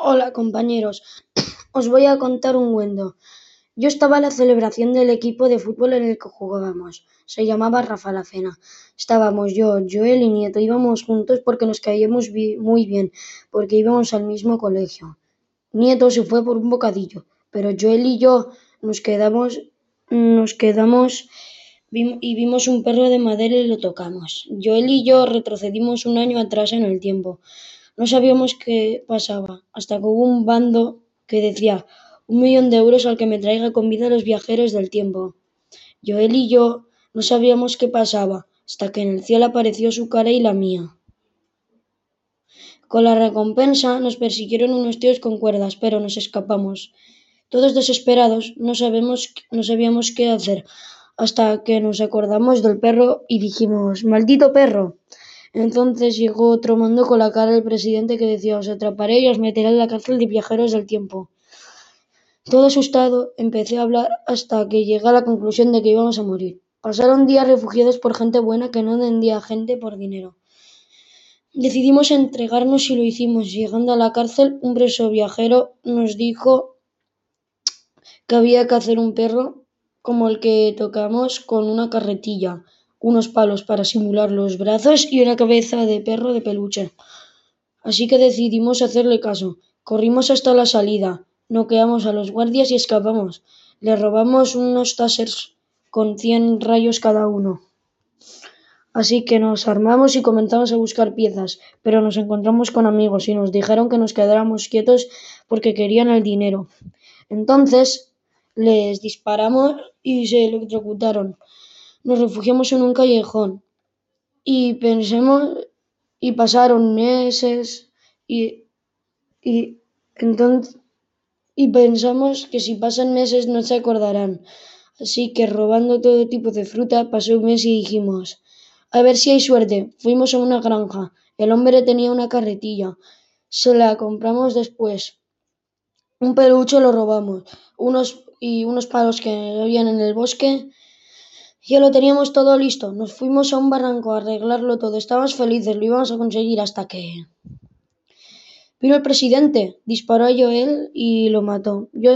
Hola compañeros, os voy a contar un cuento. Yo estaba en la celebración del equipo de fútbol en el que jugábamos. Se llamaba Rafa la Cena. Estábamos yo, Joel y Nieto. Íbamos juntos porque nos caíamos muy bien, porque íbamos al mismo colegio. Nieto se fue por un bocadillo, pero Joel y yo nos quedamos, nos quedamos y vimos un perro de madera y lo tocamos. Joel y yo retrocedimos un año atrás en el tiempo. No sabíamos qué pasaba, hasta que hubo un bando que decía un millón de euros al que me traiga con vida los viajeros del tiempo. Joel y yo no sabíamos qué pasaba, hasta que en el cielo apareció su cara y la mía. Con la recompensa nos persiguieron unos tíos con cuerdas, pero nos escapamos. Todos desesperados, no, no sabíamos qué hacer, hasta que nos acordamos del perro y dijimos, ¡Maldito perro! Entonces llegó otro mando con la cara del presidente que decía os atraparé y os meteré en la cárcel de viajeros del tiempo. Todo asustado empecé a hablar hasta que llegué a la conclusión de que íbamos a morir. Pasaron días refugiados por gente buena que no vendía gente por dinero. Decidimos entregarnos y lo hicimos. Llegando a la cárcel, un preso viajero nos dijo que había que hacer un perro como el que tocamos con una carretilla unos palos para simular los brazos y una cabeza de perro de peluche. Así que decidimos hacerle caso. Corrimos hasta la salida, noqueamos a los guardias y escapamos. Le robamos unos tasers con cien rayos cada uno. Así que nos armamos y comenzamos a buscar piezas, pero nos encontramos con amigos y nos dijeron que nos quedáramos quietos porque querían el dinero. Entonces les disparamos y se electrocutaron nos refugiamos en un callejón y pensemos y pasaron meses y, y entonces y pensamos que si pasan meses no se acordarán. Así que robando todo tipo de fruta pasó un mes y dijimos a ver si hay suerte. Fuimos a una granja. El hombre tenía una carretilla. Se la compramos después. Un peluche lo robamos. Unos y unos palos que habían en el bosque ya lo teníamos todo listo. Nos fuimos a un barranco a arreglarlo todo. Estábamos felices, lo íbamos a conseguir hasta que... Vino el presidente, disparó a Joel y lo mató. Yo,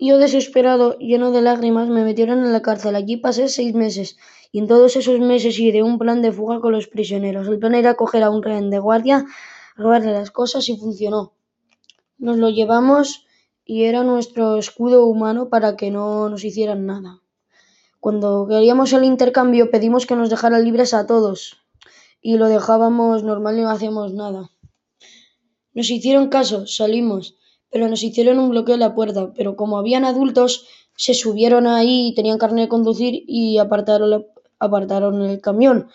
yo desesperado, lleno de lágrimas, me metieron en la cárcel. Allí pasé seis meses y en todos esos meses ideé un plan de fuga con los prisioneros. El plan era coger a un rehén de guardia, robarle las cosas y funcionó. Nos lo llevamos y era nuestro escudo humano para que no nos hicieran nada. Cuando queríamos el intercambio pedimos que nos dejaran libres a todos y lo dejábamos normal y no hacíamos nada. Nos hicieron caso, salimos, pero nos hicieron un bloqueo de la puerta, pero como habían adultos, se subieron ahí, y tenían carne de conducir y apartaron, apartaron el camión.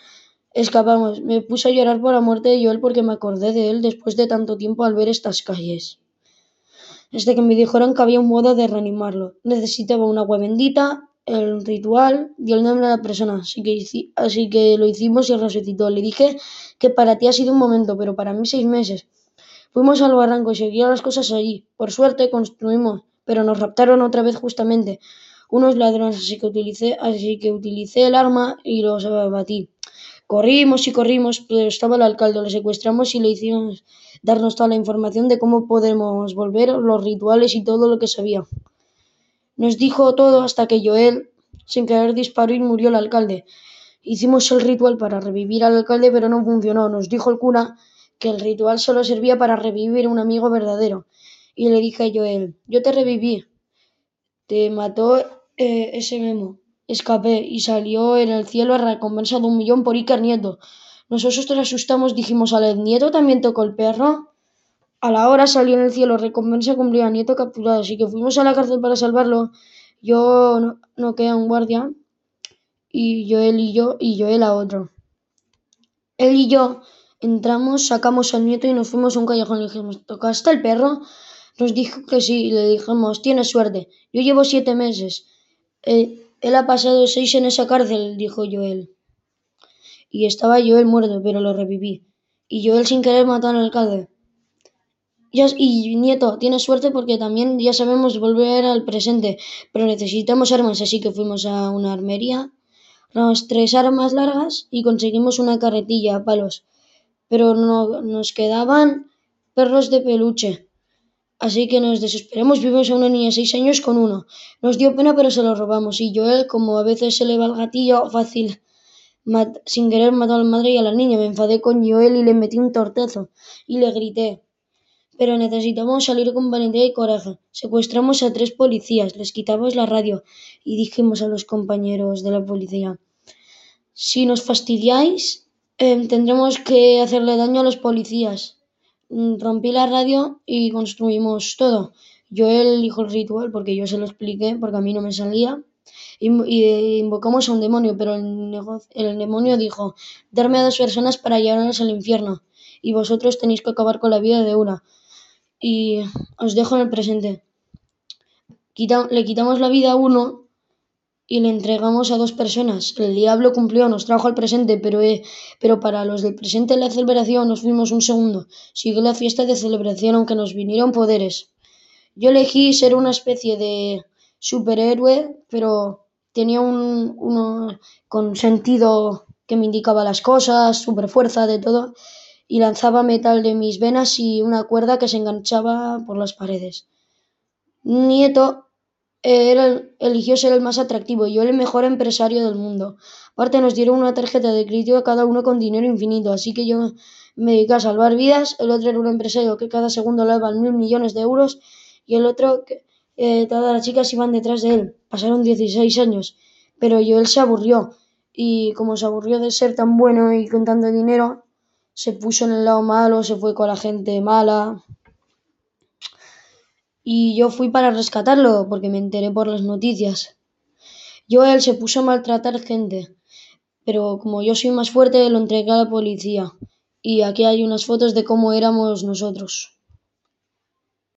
Escapamos. Me puse a llorar por la muerte de Joel porque me acordé de él después de tanto tiempo al ver estas calles. Desde que me dijeron que había un modo de reanimarlo. Necesitaba una agua bendita, el ritual dio el nombre a la persona, así que, así que lo hicimos y resucitó. Le dije que para ti ha sido un momento, pero para mí seis meses. Fuimos al barranco y seguían las cosas allí. Por suerte construimos, pero nos raptaron otra vez justamente unos ladrones, así que utilicé, así que utilicé el arma y los abatí. Corrimos y corrimos, pero estaba el alcalde, le secuestramos y le hicimos darnos toda la información de cómo podemos volver, los rituales y todo lo que sabía. Nos dijo todo hasta que Joel, sin querer, disparó y murió el alcalde. Hicimos el ritual para revivir al alcalde, pero no funcionó. Nos dijo el cura que el ritual solo servía para revivir a un amigo verdadero. Y le dije a Joel, yo te reviví. Te mató eh, ese memo. Escapé y salió en el cielo a recompensa de un millón por Icar Nieto. Nosotros te asustamos, dijimos, ¿al nieto también tocó el perro? A la hora salió en el cielo recompensa cumplida Nieto capturado, así que fuimos a la cárcel para salvarlo. Yo no, no queda un guardia y yo él y yo y yo él a otro. Él y yo entramos, sacamos al nieto y nos fuimos a un callejón. Le dijimos, ¿tocaste el perro? Nos dijo que sí y le dijimos, tienes suerte. Yo llevo siete meses. Él, él ha pasado seis en esa cárcel, dijo Joel. Y estaba Joel muerto, pero lo reviví. Y Joel sin querer mató al alcalde y nieto, tienes suerte porque también ya sabemos volver al presente, pero necesitamos armas, así que fuimos a una armería, robamos tres armas largas y conseguimos una carretilla a palos. Pero no, nos quedaban perros de peluche. Así que nos desesperamos, vimos a una niña de seis años con uno. Nos dio pena, pero se lo robamos. Y Joel, como a veces se le va el gatillo fácil, sin querer mató a la madre y a la niña. Me enfadé con Joel y le metí un tortazo. Y le grité. Pero necesitamos salir con valentía y coraje. Secuestramos a tres policías, les quitamos la radio y dijimos a los compañeros de la policía, si nos fastidiáis, em, tendremos que hacerle daño a los policías. Mm, rompí la radio y construimos todo. Joel dijo el ritual porque yo se lo expliqué, porque a mí no me salía. Y, invocamos a un demonio, pero el, el demonio dijo, darme a dos personas para llevarnos al infierno, y vosotros tenéis que acabar con la vida de una y os dejo en el presente. le quitamos la vida a uno y le entregamos a dos personas. El diablo cumplió, nos trajo al presente, pero, eh, pero para los del presente la celebración nos fuimos un segundo. Siguió la fiesta de celebración aunque nos vinieron poderes. Yo elegí ser una especie de superhéroe, pero tenía un uno con sentido que me indicaba las cosas, super fuerza de todo y lanzaba metal de mis venas y una cuerda que se enganchaba por las paredes. Nieto era, eligió ser el más atractivo yo el mejor empresario del mundo. Aparte nos dieron una tarjeta de crédito a cada uno con dinero infinito, así que yo me dediqué a salvar vidas, el otro era un empresario que cada segundo le daban mil millones de euros y el otro eh, todas las chicas iban detrás de él. Pasaron 16 años, pero yo él se aburrió y como se aburrió de ser tan bueno y con tanto dinero, se puso en el lado malo, se fue con la gente mala. Y yo fui para rescatarlo porque me enteré por las noticias. Joel se puso a maltratar gente, pero como yo soy más fuerte lo entregué a la policía. Y aquí hay unas fotos de cómo éramos nosotros.